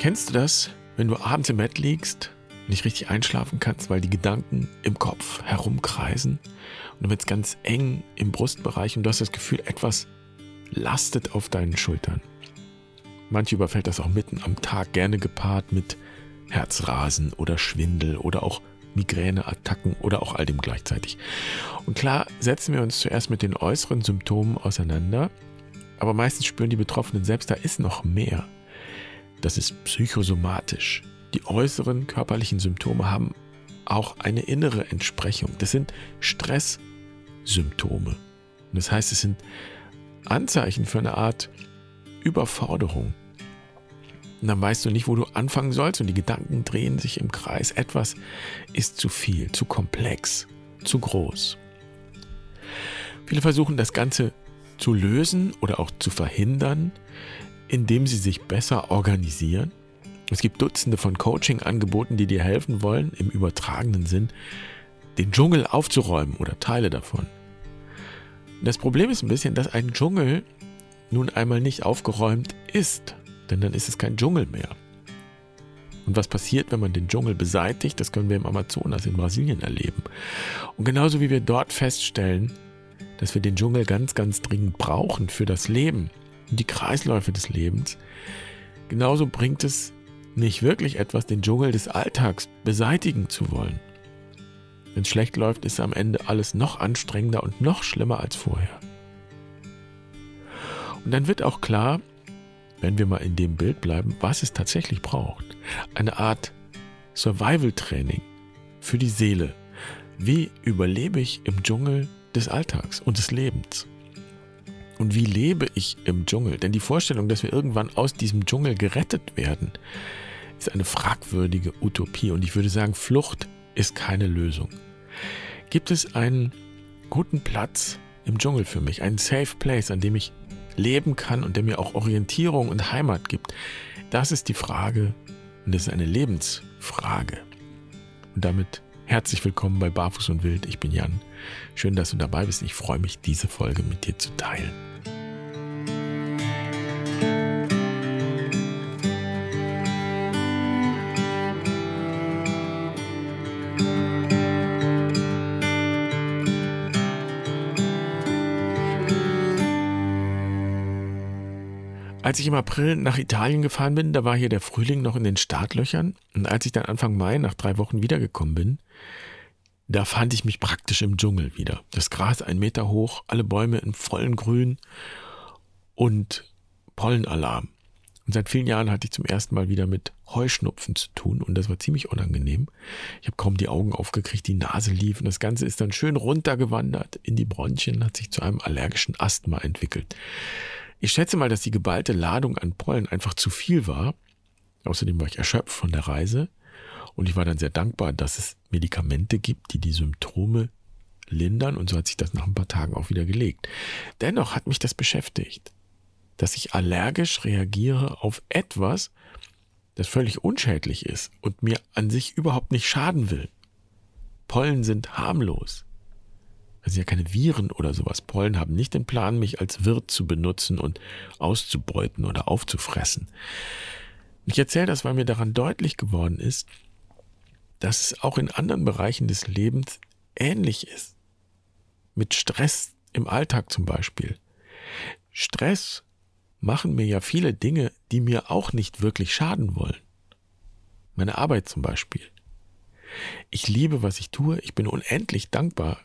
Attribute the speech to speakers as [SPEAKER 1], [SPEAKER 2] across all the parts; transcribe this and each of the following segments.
[SPEAKER 1] Kennst du das, wenn du abends im Bett liegst, nicht richtig einschlafen kannst, weil die Gedanken im Kopf herumkreisen und dann wird ganz eng im Brustbereich und du hast das Gefühl, etwas lastet auf deinen Schultern. Manche überfällt das auch mitten am Tag, gerne gepaart mit Herzrasen oder Schwindel oder auch Migräneattacken oder auch all dem gleichzeitig. Und klar setzen wir uns zuerst mit den äußeren Symptomen auseinander, aber meistens spüren die Betroffenen selbst, da ist noch mehr. Das ist psychosomatisch. Die äußeren körperlichen Symptome haben auch eine innere Entsprechung. Das sind Stresssymptome. Und das heißt, es sind Anzeichen für eine Art Überforderung. Und dann weißt du nicht, wo du anfangen sollst und die Gedanken drehen sich im Kreis. Etwas ist zu viel, zu komplex, zu groß. Viele versuchen das Ganze zu lösen oder auch zu verhindern, indem sie sich besser organisieren. Es gibt Dutzende von Coaching-Angeboten, die dir helfen wollen, im übertragenen Sinn, den Dschungel aufzuräumen oder Teile davon. Das Problem ist ein bisschen, dass ein Dschungel nun einmal nicht aufgeräumt ist denn dann ist es kein Dschungel mehr. Und was passiert, wenn man den Dschungel beseitigt, das können wir im Amazonas in Brasilien erleben. Und genauso wie wir dort feststellen, dass wir den Dschungel ganz, ganz dringend brauchen für das Leben die Kreisläufe des Lebens, genauso bringt es nicht wirklich etwas, den Dschungel des Alltags beseitigen zu wollen. Wenn es schlecht läuft, ist am Ende alles noch anstrengender und noch schlimmer als vorher. Und dann wird auch klar, wenn wir mal in dem Bild bleiben, was es tatsächlich braucht. Eine Art Survival-Training für die Seele. Wie überlebe ich im Dschungel des Alltags und des Lebens? Und wie lebe ich im Dschungel? Denn die Vorstellung, dass wir irgendwann aus diesem Dschungel gerettet werden, ist eine fragwürdige Utopie. Und ich würde sagen, Flucht ist keine Lösung. Gibt es einen guten Platz im Dschungel für mich, einen Safe Place, an dem ich leben kann und der mir auch Orientierung und Heimat gibt? Das ist die Frage und das ist eine Lebensfrage. Und damit herzlich willkommen bei Barfuß und Wild. Ich bin Jan. Schön, dass du dabei bist. Ich freue mich, diese Folge mit dir zu teilen. Als ich im April nach Italien gefahren bin, da war hier der Frühling noch in den Startlöchern. Und als ich dann Anfang Mai nach drei Wochen wiedergekommen bin, da fand ich mich praktisch im Dschungel wieder. Das Gras ein Meter hoch, alle Bäume in vollen Grün und Pollenalarm. Und seit vielen Jahren hatte ich zum ersten Mal wieder mit Heuschnupfen zu tun und das war ziemlich unangenehm. Ich habe kaum die Augen aufgekriegt, die Nase lief und das Ganze ist dann schön runtergewandert in die Bronchien, hat sich zu einem allergischen Asthma entwickelt. Ich schätze mal, dass die geballte Ladung an Pollen einfach zu viel war. Außerdem war ich erschöpft von der Reise und ich war dann sehr dankbar, dass es Medikamente gibt, die die Symptome lindern und so hat sich das nach ein paar Tagen auch wieder gelegt. Dennoch hat mich das beschäftigt, dass ich allergisch reagiere auf etwas, das völlig unschädlich ist und mir an sich überhaupt nicht schaden will. Pollen sind harmlos. Das sind ja keine Viren oder sowas. Pollen haben nicht den Plan, mich als Wirt zu benutzen und auszubeuten oder aufzufressen. Ich erzähle das, weil mir daran deutlich geworden ist, dass es auch in anderen Bereichen des Lebens ähnlich ist. Mit Stress im Alltag zum Beispiel. Stress machen mir ja viele Dinge, die mir auch nicht wirklich schaden wollen. Meine Arbeit zum Beispiel. Ich liebe, was ich tue. Ich bin unendlich dankbar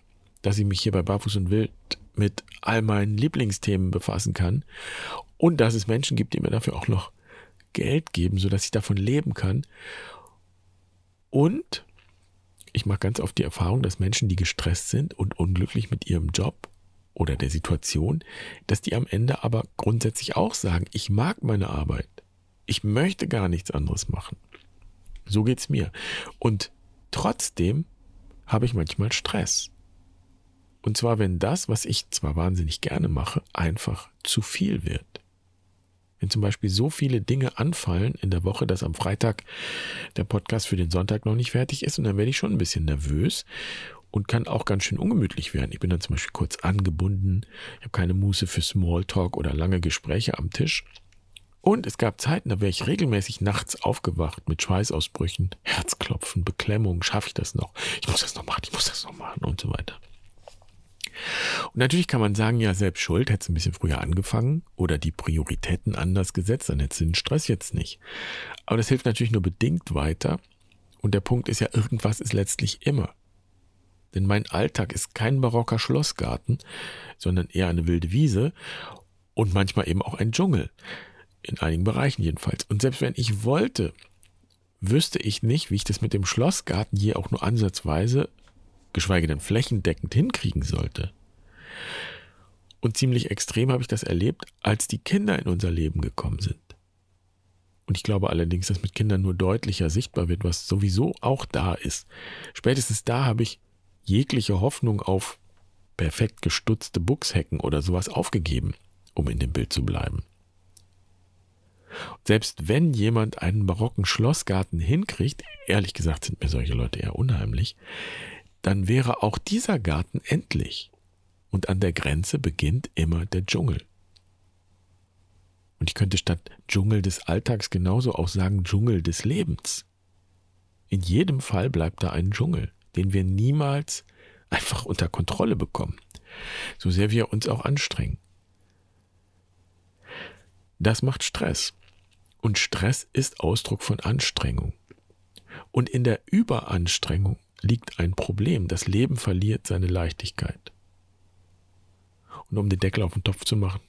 [SPEAKER 1] dass ich mich hier bei Barfuß und Wild mit all meinen Lieblingsthemen befassen kann und dass es Menschen gibt, die mir dafür auch noch Geld geben, sodass ich davon leben kann. Und ich mache ganz oft die Erfahrung, dass Menschen, die gestresst sind und unglücklich mit ihrem Job oder der Situation, dass die am Ende aber grundsätzlich auch sagen, ich mag meine Arbeit. Ich möchte gar nichts anderes machen. So geht's mir. Und trotzdem habe ich manchmal Stress. Und zwar, wenn das, was ich zwar wahnsinnig gerne mache, einfach zu viel wird. Wenn zum Beispiel so viele Dinge anfallen in der Woche, dass am Freitag der Podcast für den Sonntag noch nicht fertig ist und dann werde ich schon ein bisschen nervös und kann auch ganz schön ungemütlich werden. Ich bin dann zum Beispiel kurz angebunden, ich habe keine Muße für Smalltalk oder lange Gespräche am Tisch. Und es gab Zeiten, da wäre ich regelmäßig nachts aufgewacht mit Schweißausbrüchen, Herzklopfen, Beklemmung, schaffe ich das noch? Ich muss das noch machen, ich muss das noch machen und so weiter. Und natürlich kann man sagen, ja, selbst schuld, hätte es ein bisschen früher angefangen oder die Prioritäten anders gesetzt, dann hätte den Stress jetzt nicht. Aber das hilft natürlich nur bedingt weiter. Und der Punkt ist ja, irgendwas ist letztlich immer. Denn mein Alltag ist kein barocker Schlossgarten, sondern eher eine wilde Wiese und manchmal eben auch ein Dschungel. In einigen Bereichen jedenfalls. Und selbst wenn ich wollte, wüsste ich nicht, wie ich das mit dem Schlossgarten je auch nur ansatzweise geschweige denn flächendeckend hinkriegen sollte. Und ziemlich extrem habe ich das erlebt, als die Kinder in unser Leben gekommen sind. Und ich glaube allerdings, dass mit Kindern nur deutlicher sichtbar wird, was sowieso auch da ist. Spätestens da habe ich jegliche Hoffnung auf perfekt gestutzte Buchshecken oder sowas aufgegeben, um in dem Bild zu bleiben. Selbst wenn jemand einen barocken Schlossgarten hinkriegt, ehrlich gesagt sind mir solche Leute eher unheimlich, dann wäre auch dieser Garten endlich. Und an der Grenze beginnt immer der Dschungel. Und ich könnte statt Dschungel des Alltags genauso auch sagen Dschungel des Lebens. In jedem Fall bleibt da ein Dschungel, den wir niemals einfach unter Kontrolle bekommen, so sehr wir uns auch anstrengen. Das macht Stress. Und Stress ist Ausdruck von Anstrengung. Und in der Überanstrengung liegt ein Problem. Das Leben verliert seine Leichtigkeit. Und um den Deckel auf den Topf zu machen,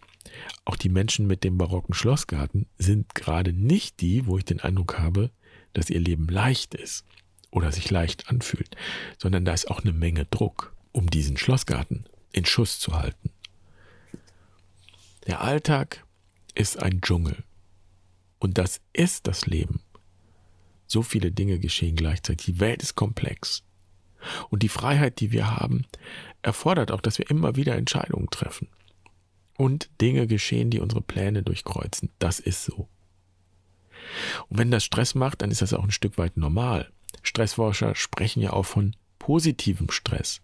[SPEAKER 1] auch die Menschen mit dem barocken Schlossgarten sind gerade nicht die, wo ich den Eindruck habe, dass ihr Leben leicht ist oder sich leicht anfühlt, sondern da ist auch eine Menge Druck, um diesen Schlossgarten in Schuss zu halten. Der Alltag ist ein Dschungel und das ist das Leben. So viele Dinge geschehen gleichzeitig. Die Welt ist komplex. Und die Freiheit, die wir haben, erfordert auch, dass wir immer wieder Entscheidungen treffen. Und Dinge geschehen, die unsere Pläne durchkreuzen. Das ist so. Und wenn das Stress macht, dann ist das auch ein Stück weit normal. Stressforscher sprechen ja auch von positivem Stress.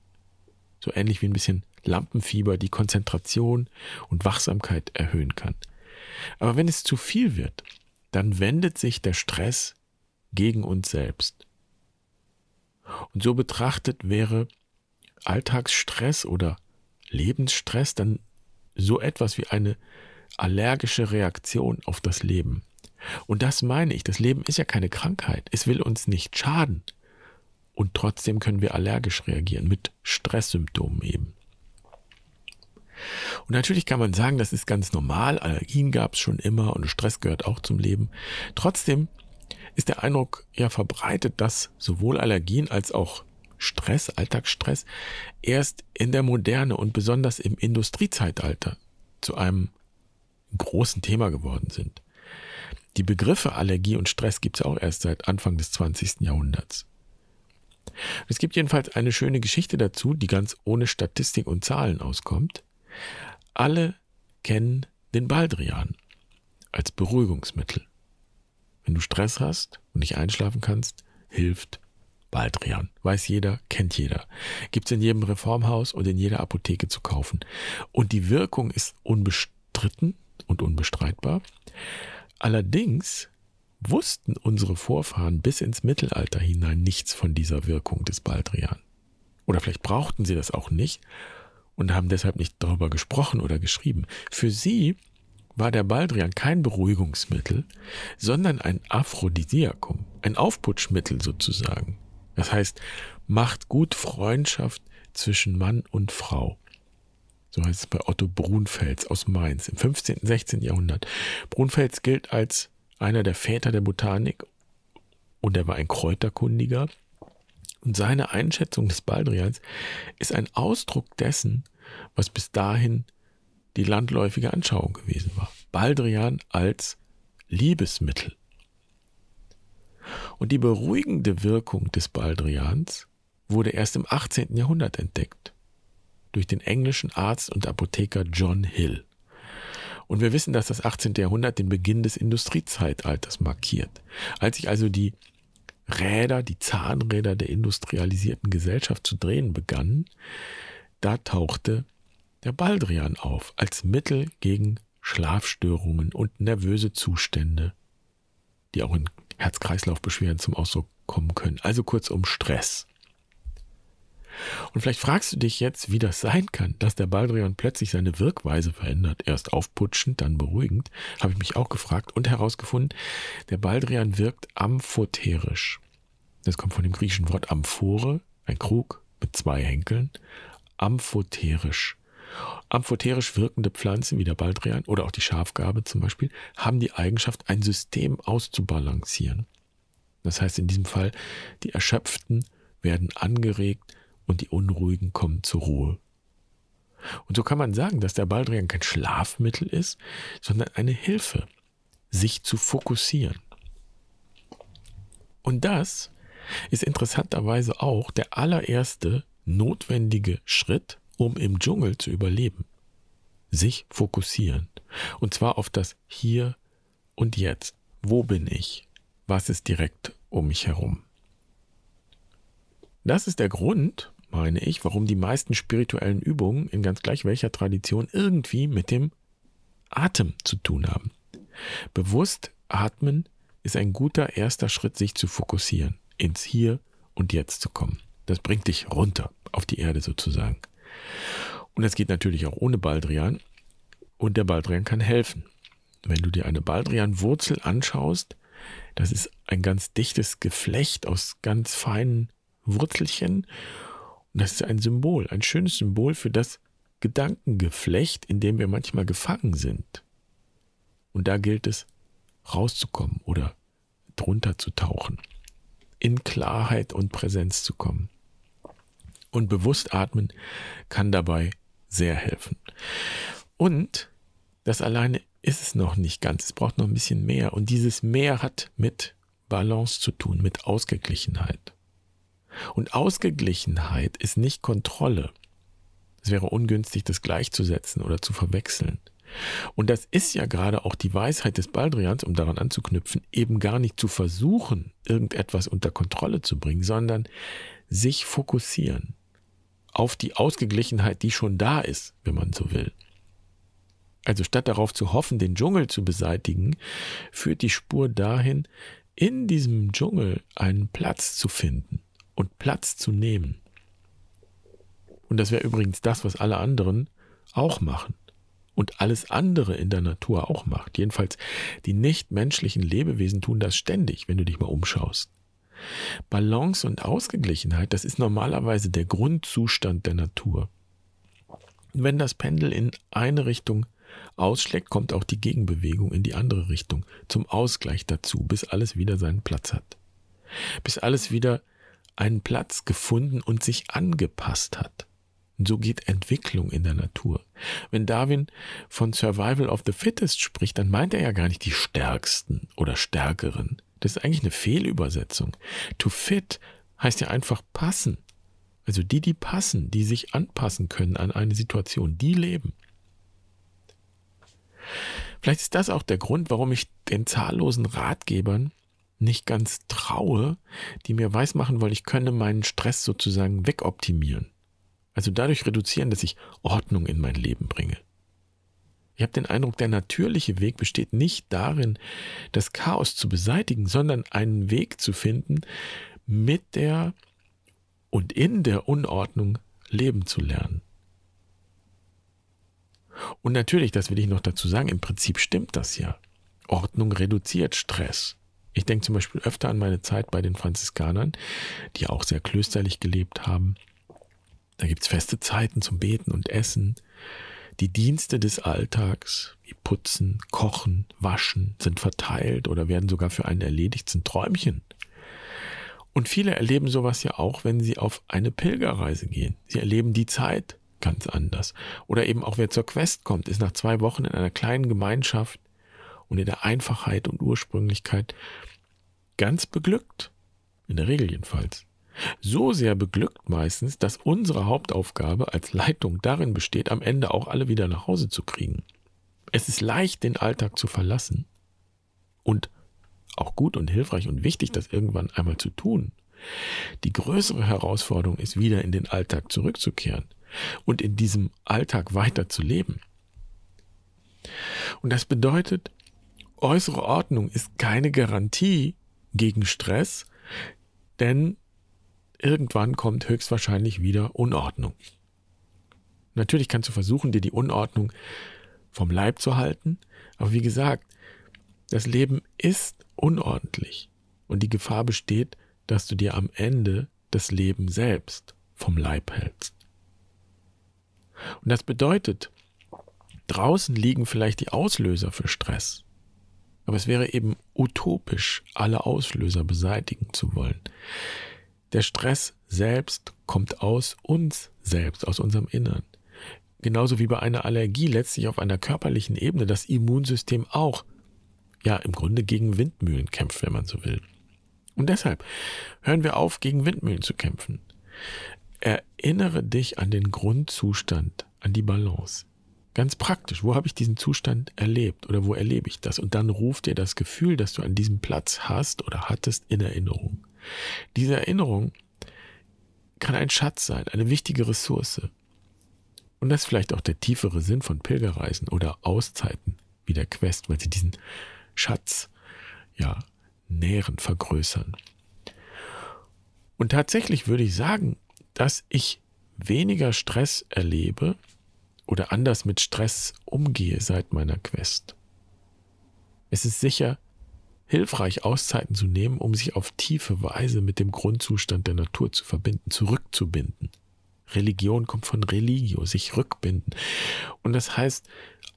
[SPEAKER 1] So ähnlich wie ein bisschen Lampenfieber die Konzentration und Wachsamkeit erhöhen kann. Aber wenn es zu viel wird, dann wendet sich der Stress gegen uns selbst. Und so betrachtet wäre Alltagsstress oder Lebensstress dann so etwas wie eine allergische Reaktion auf das Leben. Und das meine ich, das Leben ist ja keine Krankheit, es will uns nicht schaden. Und trotzdem können wir allergisch reagieren mit Stresssymptomen eben. Und natürlich kann man sagen, das ist ganz normal, Allergien gab es schon immer und Stress gehört auch zum Leben. Trotzdem ist der Eindruck ja verbreitet, dass sowohl Allergien als auch Stress, Alltagsstress, erst in der Moderne und besonders im Industriezeitalter zu einem großen Thema geworden sind. Die Begriffe Allergie und Stress gibt es auch erst seit Anfang des 20. Jahrhunderts. Es gibt jedenfalls eine schöne Geschichte dazu, die ganz ohne Statistik und Zahlen auskommt. Alle kennen den Baldrian als Beruhigungsmittel. Wenn du Stress hast und nicht einschlafen kannst, hilft Baldrian. Weiß jeder, kennt jeder. Gibt es in jedem Reformhaus und in jeder Apotheke zu kaufen. Und die Wirkung ist unbestritten und unbestreitbar. Allerdings wussten unsere Vorfahren bis ins Mittelalter hinein nichts von dieser Wirkung des Baldrian. Oder vielleicht brauchten sie das auch nicht und haben deshalb nicht darüber gesprochen oder geschrieben. Für sie war der Baldrian kein Beruhigungsmittel, sondern ein Aphrodisiakum, ein Aufputschmittel sozusagen. Das heißt, macht gut Freundschaft zwischen Mann und Frau. So heißt es bei Otto Brunfels aus Mainz im 15. und 16. Jahrhundert. Brunfels gilt als einer der Väter der Botanik und er war ein Kräuterkundiger. Und seine Einschätzung des Baldrians ist ein Ausdruck dessen, was bis dahin die landläufige Anschauung gewesen war. Baldrian als Liebesmittel. Und die beruhigende Wirkung des Baldrians wurde erst im 18. Jahrhundert entdeckt durch den englischen Arzt und Apotheker John Hill. Und wir wissen, dass das 18. Jahrhundert den Beginn des Industriezeitalters markiert. Als sich also die Räder, die Zahnräder der industrialisierten Gesellschaft zu drehen begannen, da tauchte der Baldrian auf als Mittel gegen Schlafstörungen und nervöse Zustände, die auch in Herz-Kreislauf-Beschwerden zum Ausdruck kommen können. Also kurzum Stress. Und vielleicht fragst du dich jetzt, wie das sein kann, dass der Baldrian plötzlich seine Wirkweise verändert. Erst aufputschend, dann beruhigend, habe ich mich auch gefragt und herausgefunden, der Baldrian wirkt amphoterisch. Das kommt von dem griechischen Wort Amphore, ein Krug mit zwei Henkeln. Amphoterisch. Amphoterisch wirkende Pflanzen wie der Baldrian oder auch die Schafgarbe zum Beispiel haben die Eigenschaft, ein System auszubalancieren. Das heißt in diesem Fall, die Erschöpften werden angeregt und die Unruhigen kommen zur Ruhe. Und so kann man sagen, dass der Baldrian kein Schlafmittel ist, sondern eine Hilfe, sich zu fokussieren. Und das ist interessanterweise auch der allererste notwendige Schritt, um im Dschungel zu überleben. Sich fokussieren. Und zwar auf das Hier und Jetzt. Wo bin ich? Was ist direkt um mich herum? Das ist der Grund, meine ich, warum die meisten spirituellen Übungen in ganz gleich welcher Tradition irgendwie mit dem Atem zu tun haben. Bewusst atmen ist ein guter erster Schritt, sich zu fokussieren, ins Hier und Jetzt zu kommen. Das bringt dich runter auf die Erde sozusagen. Und das geht natürlich auch ohne Baldrian. Und der Baldrian kann helfen. Wenn du dir eine Baldrian-Wurzel anschaust, das ist ein ganz dichtes Geflecht aus ganz feinen Wurzelchen. Und das ist ein Symbol, ein schönes Symbol für das Gedankengeflecht, in dem wir manchmal gefangen sind. Und da gilt es, rauszukommen oder drunter zu tauchen, in Klarheit und Präsenz zu kommen. Und bewusst atmen kann dabei sehr helfen. Und das alleine ist es noch nicht ganz. Es braucht noch ein bisschen mehr. Und dieses mehr hat mit Balance zu tun, mit Ausgeglichenheit. Und Ausgeglichenheit ist nicht Kontrolle. Es wäre ungünstig, das gleichzusetzen oder zu verwechseln. Und das ist ja gerade auch die Weisheit des Baldrians, um daran anzuknüpfen, eben gar nicht zu versuchen, irgendetwas unter Kontrolle zu bringen, sondern sich fokussieren auf die Ausgeglichenheit, die schon da ist, wenn man so will. Also statt darauf zu hoffen, den Dschungel zu beseitigen, führt die Spur dahin, in diesem Dschungel einen Platz zu finden und Platz zu nehmen. Und das wäre übrigens das, was alle anderen auch machen. Und alles andere in der Natur auch macht. Jedenfalls die nichtmenschlichen Lebewesen tun das ständig, wenn du dich mal umschaust. Balance und Ausgeglichenheit, das ist normalerweise der Grundzustand der Natur. Wenn das Pendel in eine Richtung ausschlägt, kommt auch die Gegenbewegung in die andere Richtung zum Ausgleich dazu, bis alles wieder seinen Platz hat. Bis alles wieder einen Platz gefunden und sich angepasst hat. Und so geht Entwicklung in der Natur. Wenn Darwin von Survival of the Fittest spricht, dann meint er ja gar nicht die Stärksten oder Stärkeren. Das ist eigentlich eine Fehlübersetzung. To fit heißt ja einfach passen. Also die, die passen, die sich anpassen können an eine Situation, die leben. Vielleicht ist das auch der Grund, warum ich den zahllosen Ratgebern nicht ganz traue, die mir weismachen wollen, ich könne meinen Stress sozusagen wegoptimieren. Also dadurch reduzieren, dass ich Ordnung in mein Leben bringe. Ich habe den Eindruck, der natürliche Weg besteht nicht darin, das Chaos zu beseitigen, sondern einen Weg zu finden, mit der und in der Unordnung leben zu lernen. Und natürlich, das will ich noch dazu sagen, im Prinzip stimmt das ja. Ordnung reduziert Stress. Ich denke zum Beispiel öfter an meine Zeit bei den Franziskanern, die auch sehr klösterlich gelebt haben. Da gibt es feste Zeiten zum Beten und Essen. Die Dienste des Alltags, wie Putzen, Kochen, Waschen, sind verteilt oder werden sogar für einen erledigt, sind Träumchen. Und viele erleben sowas ja auch, wenn sie auf eine Pilgerreise gehen. Sie erleben die Zeit ganz anders. Oder eben auch wer zur Quest kommt, ist nach zwei Wochen in einer kleinen Gemeinschaft und in der Einfachheit und Ursprünglichkeit ganz beglückt. In der Regel jedenfalls. So sehr beglückt meistens, dass unsere Hauptaufgabe als Leitung darin besteht, am Ende auch alle wieder nach Hause zu kriegen. Es ist leicht, den Alltag zu verlassen und auch gut und hilfreich und wichtig, das irgendwann einmal zu tun. Die größere Herausforderung ist, wieder in den Alltag zurückzukehren und in diesem Alltag weiter zu leben. Und das bedeutet, äußere Ordnung ist keine Garantie gegen Stress, denn irgendwann kommt höchstwahrscheinlich wieder Unordnung. Natürlich kannst du versuchen, dir die Unordnung vom Leib zu halten, aber wie gesagt, das Leben ist unordentlich und die Gefahr besteht, dass du dir am Ende das Leben selbst vom Leib hältst. Und das bedeutet, draußen liegen vielleicht die Auslöser für Stress. Aber es wäre eben utopisch, alle Auslöser beseitigen zu wollen. Der Stress selbst kommt aus uns selbst, aus unserem Innern. Genauso wie bei einer Allergie letztlich auf einer körperlichen Ebene das Immunsystem auch, ja, im Grunde gegen Windmühlen kämpft, wenn man so will. Und deshalb hören wir auf, gegen Windmühlen zu kämpfen. Erinnere dich an den Grundzustand, an die Balance. Ganz praktisch, wo habe ich diesen Zustand erlebt oder wo erlebe ich das? Und dann ruft dir das Gefühl, das du an diesem Platz hast oder hattest, in Erinnerung. Diese Erinnerung kann ein Schatz sein, eine wichtige Ressource. Und das ist vielleicht auch der tiefere Sinn von Pilgerreisen oder Auszeiten wie der Quest, weil sie diesen Schatz ja nähren, vergrößern. Und tatsächlich würde ich sagen, dass ich weniger Stress erlebe oder anders mit Stress umgehe seit meiner Quest. Es ist sicher hilfreich, Auszeiten zu nehmen, um sich auf tiefe Weise mit dem Grundzustand der Natur zu verbinden, zurückzubinden. Religion kommt von religio, sich rückbinden. Und das heißt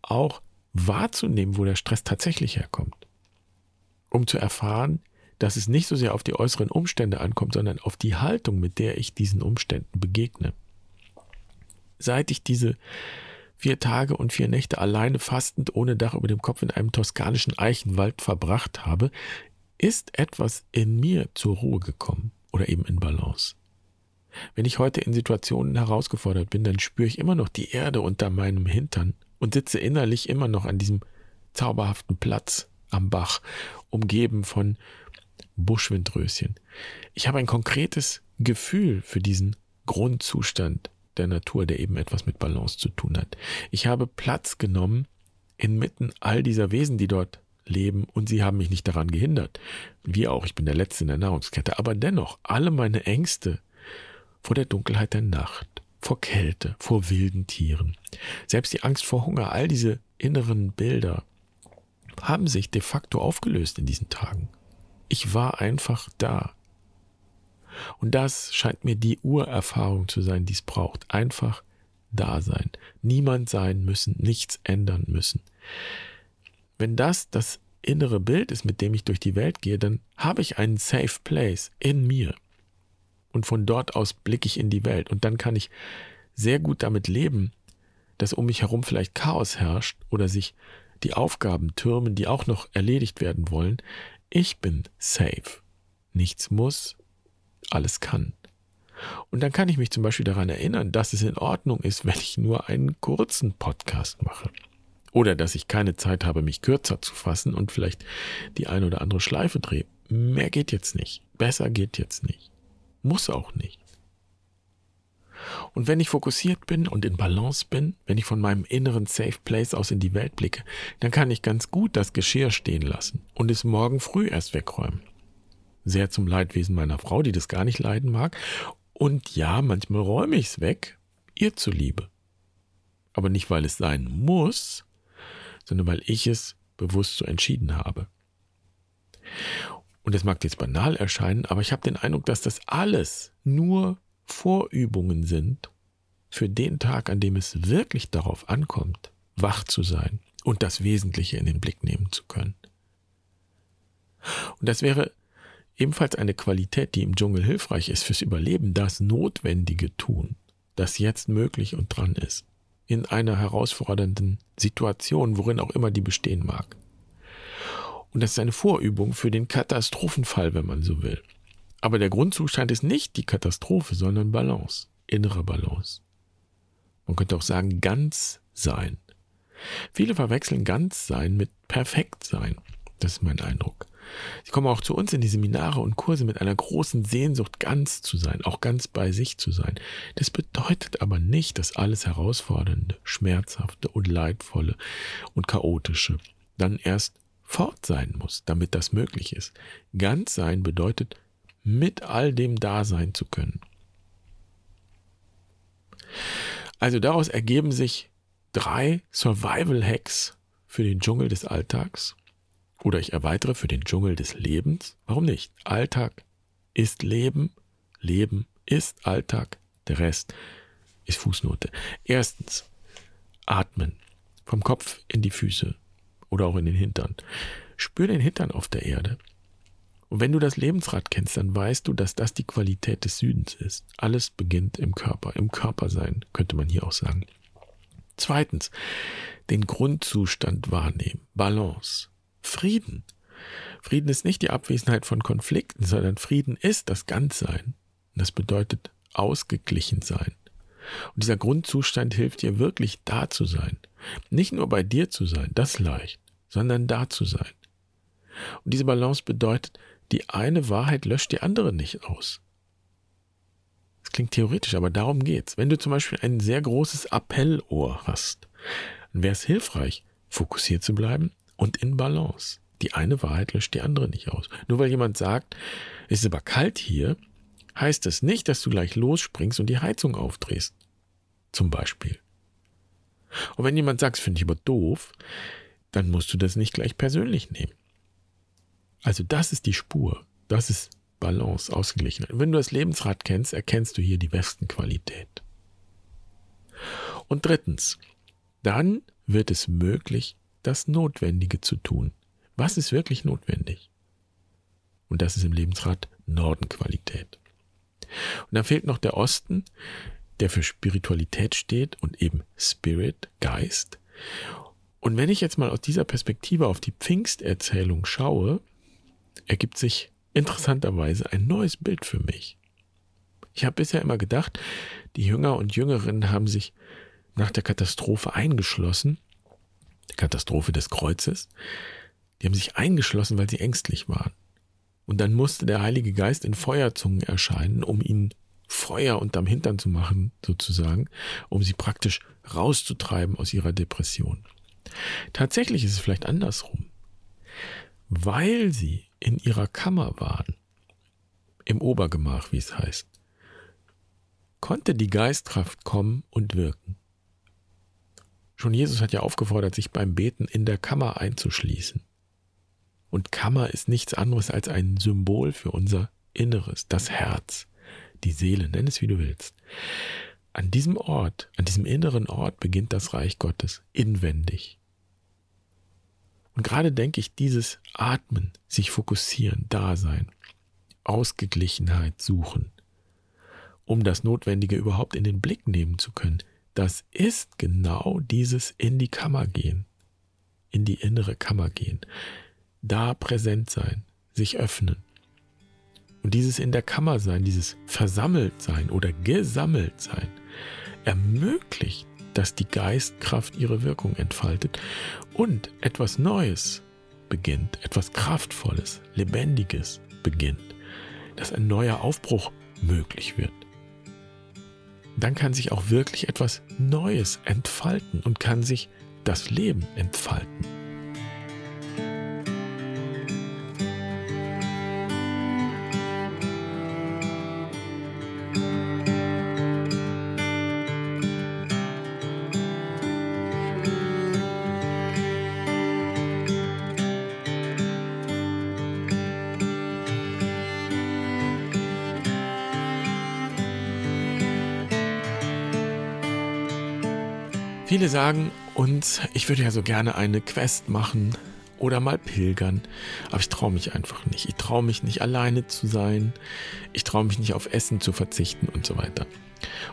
[SPEAKER 1] auch wahrzunehmen, wo der Stress tatsächlich herkommt. Um zu erfahren, dass es nicht so sehr auf die äußeren Umstände ankommt, sondern auf die Haltung, mit der ich diesen Umständen begegne. Seit ich diese vier Tage und vier Nächte alleine fastend ohne Dach über dem Kopf in einem toskanischen Eichenwald verbracht habe, ist etwas in mir zur Ruhe gekommen oder eben in Balance. Wenn ich heute in Situationen herausgefordert bin, dann spüre ich immer noch die Erde unter meinem Hintern und sitze innerlich immer noch an diesem zauberhaften Platz am Bach, umgeben von Buschwindröschen. Ich habe ein konkretes Gefühl für diesen Grundzustand der Natur, der eben etwas mit Balance zu tun hat. Ich habe Platz genommen inmitten all dieser Wesen, die dort leben, und sie haben mich nicht daran gehindert. Wie auch, ich bin der Letzte in der Nahrungskette. Aber dennoch, alle meine Ängste vor der Dunkelheit der Nacht, vor Kälte, vor wilden Tieren, selbst die Angst vor Hunger, all diese inneren Bilder haben sich de facto aufgelöst in diesen Tagen. Ich war einfach da. Und das scheint mir die Urerfahrung zu sein, die es braucht. Einfach da sein. Niemand sein müssen, nichts ändern müssen. Wenn das das innere Bild ist, mit dem ich durch die Welt gehe, dann habe ich einen Safe Place in mir. Und von dort aus blicke ich in die Welt. Und dann kann ich sehr gut damit leben, dass um mich herum vielleicht Chaos herrscht oder sich die Aufgaben türmen, die auch noch erledigt werden wollen. Ich bin safe. Nichts muss, alles kann. Und dann kann ich mich zum Beispiel daran erinnern, dass es in Ordnung ist, wenn ich nur einen kurzen Podcast mache. Oder dass ich keine Zeit habe, mich kürzer zu fassen und vielleicht die eine oder andere Schleife drehe. Mehr geht jetzt nicht. Besser geht jetzt nicht. Muss auch nicht. Und wenn ich fokussiert bin und in Balance bin, wenn ich von meinem inneren Safe Place aus in die Welt blicke, dann kann ich ganz gut das Geschirr stehen lassen und es morgen früh erst wegräumen. Sehr zum Leidwesen meiner Frau, die das gar nicht leiden mag. Und ja, manchmal räume ich es weg, ihr zuliebe. Aber nicht, weil es sein muss, sondern weil ich es bewusst so entschieden habe. Und das mag jetzt banal erscheinen, aber ich habe den Eindruck, dass das alles nur Vorübungen sind für den Tag, an dem es wirklich darauf ankommt, wach zu sein und das Wesentliche in den Blick nehmen zu können. Und das wäre ebenfalls eine Qualität, die im Dschungel hilfreich ist fürs Überleben, das Notwendige tun, das jetzt möglich und dran ist, in einer herausfordernden Situation, worin auch immer die bestehen mag. Und das ist eine Vorübung für den Katastrophenfall, wenn man so will. Aber der Grundzustand ist nicht die Katastrophe, sondern Balance, innere Balance. Man könnte auch sagen, ganz sein. Viele verwechseln ganz sein mit perfekt sein. Das ist mein Eindruck. Sie kommen auch zu uns in die Seminare und Kurse mit einer großen Sehnsucht, ganz zu sein, auch ganz bei sich zu sein. Das bedeutet aber nicht, dass alles Herausfordernde, Schmerzhafte und Leidvolle und Chaotische dann erst fort sein muss, damit das möglich ist. Ganz sein bedeutet, mit all dem da sein zu können. Also daraus ergeben sich drei Survival-Hacks für den Dschungel des Alltags. Oder ich erweitere für den Dschungel des Lebens. Warum nicht? Alltag ist Leben, Leben ist Alltag, der Rest ist Fußnote. Erstens, atmen. Vom Kopf in die Füße oder auch in den Hintern. Spür den Hintern auf der Erde. Und wenn du das Lebensrad kennst, dann weißt du, dass das die Qualität des Südens ist. Alles beginnt im Körper, im Körpersein, könnte man hier auch sagen. Zweitens, den Grundzustand wahrnehmen, Balance. Frieden. Frieden ist nicht die Abwesenheit von Konflikten, sondern Frieden ist das Ganzsein. Das bedeutet ausgeglichen sein. Und dieser Grundzustand hilft dir wirklich da zu sein. Nicht nur bei dir zu sein, das leicht, sondern da zu sein. Und diese Balance bedeutet, die eine Wahrheit löscht die andere nicht aus. Das klingt theoretisch, aber darum geht's. Wenn du zum Beispiel ein sehr großes Appellohr hast, dann wäre es hilfreich, fokussiert zu bleiben und in Balance. Die eine Wahrheit löscht die andere nicht aus. Nur weil jemand sagt, es ist aber kalt hier, heißt das nicht, dass du gleich losspringst und die Heizung aufdrehst. Zum Beispiel. Und wenn jemand sagt, finde ich aber doof, dann musst du das nicht gleich persönlich nehmen. Also das ist die Spur. Das ist Balance, Ausgeglichenheit. Wenn du das Lebensrad kennst, erkennst du hier die besten Qualität. Und drittens, dann wird es möglich, das Notwendige zu tun. Was ist wirklich notwendig? Und das ist im Lebensrat Nordenqualität. Und da fehlt noch der Osten, der für Spiritualität steht und eben Spirit, Geist. Und wenn ich jetzt mal aus dieser Perspektive auf die Pfingsterzählung schaue, ergibt sich interessanterweise ein neues Bild für mich. Ich habe bisher immer gedacht, die Jünger und Jüngerinnen haben sich nach der Katastrophe eingeschlossen der Katastrophe des Kreuzes, die haben sich eingeschlossen, weil sie ängstlich waren. Und dann musste der Heilige Geist in Feuerzungen erscheinen, um ihnen Feuer unterm Hintern zu machen, sozusagen, um sie praktisch rauszutreiben aus ihrer Depression. Tatsächlich ist es vielleicht andersrum. Weil sie in ihrer Kammer waren, im Obergemach, wie es heißt, konnte die Geistkraft kommen und wirken. Schon Jesus hat ja aufgefordert, sich beim Beten in der Kammer einzuschließen. Und Kammer ist nichts anderes als ein Symbol für unser Inneres, das Herz, die Seele, nenn es wie du willst. An diesem Ort, an diesem inneren Ort beginnt das Reich Gottes, inwendig. Und gerade denke ich, dieses Atmen, sich fokussieren, Dasein, Ausgeglichenheit suchen, um das Notwendige überhaupt in den Blick nehmen zu können, das ist genau dieses in die Kammer gehen, in die innere Kammer gehen, da präsent sein, sich öffnen. Und dieses in der Kammer sein, dieses versammelt sein oder gesammelt sein, ermöglicht, dass die Geistkraft ihre Wirkung entfaltet und etwas Neues beginnt, etwas Kraftvolles, Lebendiges beginnt, dass ein neuer Aufbruch möglich wird dann kann sich auch wirklich etwas Neues entfalten und kann sich das Leben entfalten. Viele sagen uns, ich würde ja so gerne eine Quest machen oder mal pilgern, aber ich traue mich einfach nicht. Ich traue mich nicht alleine zu sein, ich traue mich nicht auf Essen zu verzichten und so weiter.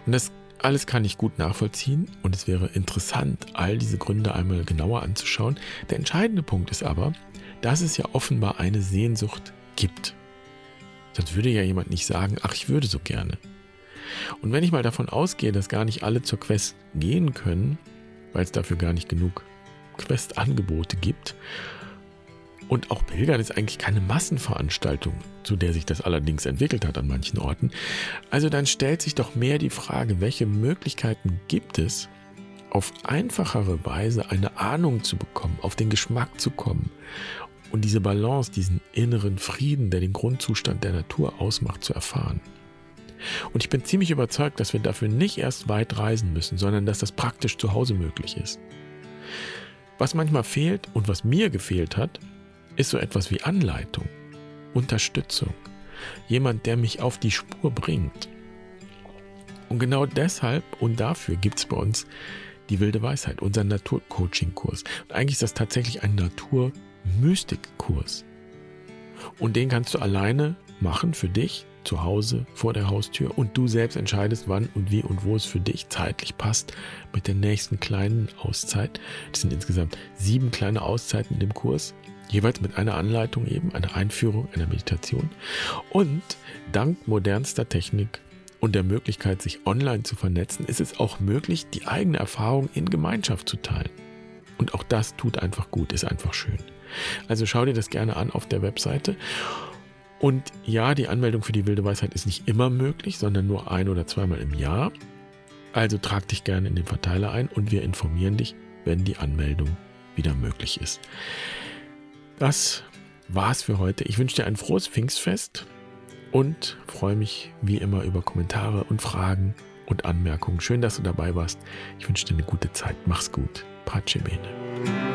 [SPEAKER 1] Und das alles kann ich gut nachvollziehen und es wäre interessant, all diese Gründe einmal genauer anzuschauen. Der entscheidende Punkt ist aber, dass es ja offenbar eine Sehnsucht gibt. Sonst würde ja jemand nicht sagen, ach, ich würde so gerne. Und wenn ich mal davon ausgehe, dass gar nicht alle zur Quest gehen können, weil es dafür gar nicht genug Quest-Angebote gibt. Und auch Pilgern ist eigentlich keine Massenveranstaltung, zu der sich das allerdings entwickelt hat an manchen Orten. Also dann stellt sich doch mehr die Frage, welche Möglichkeiten gibt es, auf einfachere Weise eine Ahnung zu bekommen, auf den Geschmack zu kommen und diese Balance, diesen inneren Frieden, der den Grundzustand der Natur ausmacht, zu erfahren. Und ich bin ziemlich überzeugt, dass wir dafür nicht erst weit reisen müssen, sondern dass das praktisch zu Hause möglich ist. Was manchmal fehlt und was mir gefehlt hat, ist so etwas wie Anleitung, Unterstützung, jemand, der mich auf die Spur bringt. Und genau deshalb und dafür gibt es bei uns die wilde Weisheit, unseren Naturcoaching-Kurs. Und eigentlich ist das tatsächlich ein Naturmystik-Kurs. Und den kannst du alleine machen für dich zu Hause vor der Haustür und du selbst entscheidest, wann und wie und wo es für dich zeitlich passt mit der nächsten kleinen Auszeit. Das sind insgesamt sieben kleine Auszeiten in dem Kurs, jeweils mit einer Anleitung eben, einer Einführung, einer Meditation. Und dank modernster Technik und der Möglichkeit, sich online zu vernetzen, ist es auch möglich, die eigene Erfahrung in Gemeinschaft zu teilen. Und auch das tut einfach gut, ist einfach schön. Also schau dir das gerne an auf der Webseite. Und ja, die Anmeldung für die wilde Weisheit ist nicht immer möglich, sondern nur ein oder zweimal im Jahr. Also trag dich gerne in den Verteiler ein und wir informieren dich, wenn die Anmeldung wieder möglich ist. Das war's für heute. Ich wünsche dir ein frohes Pfingstfest und freue mich wie immer über Kommentare und Fragen und Anmerkungen. Schön, dass du dabei warst. Ich wünsche dir eine gute Zeit. Mach's gut. Pace bene.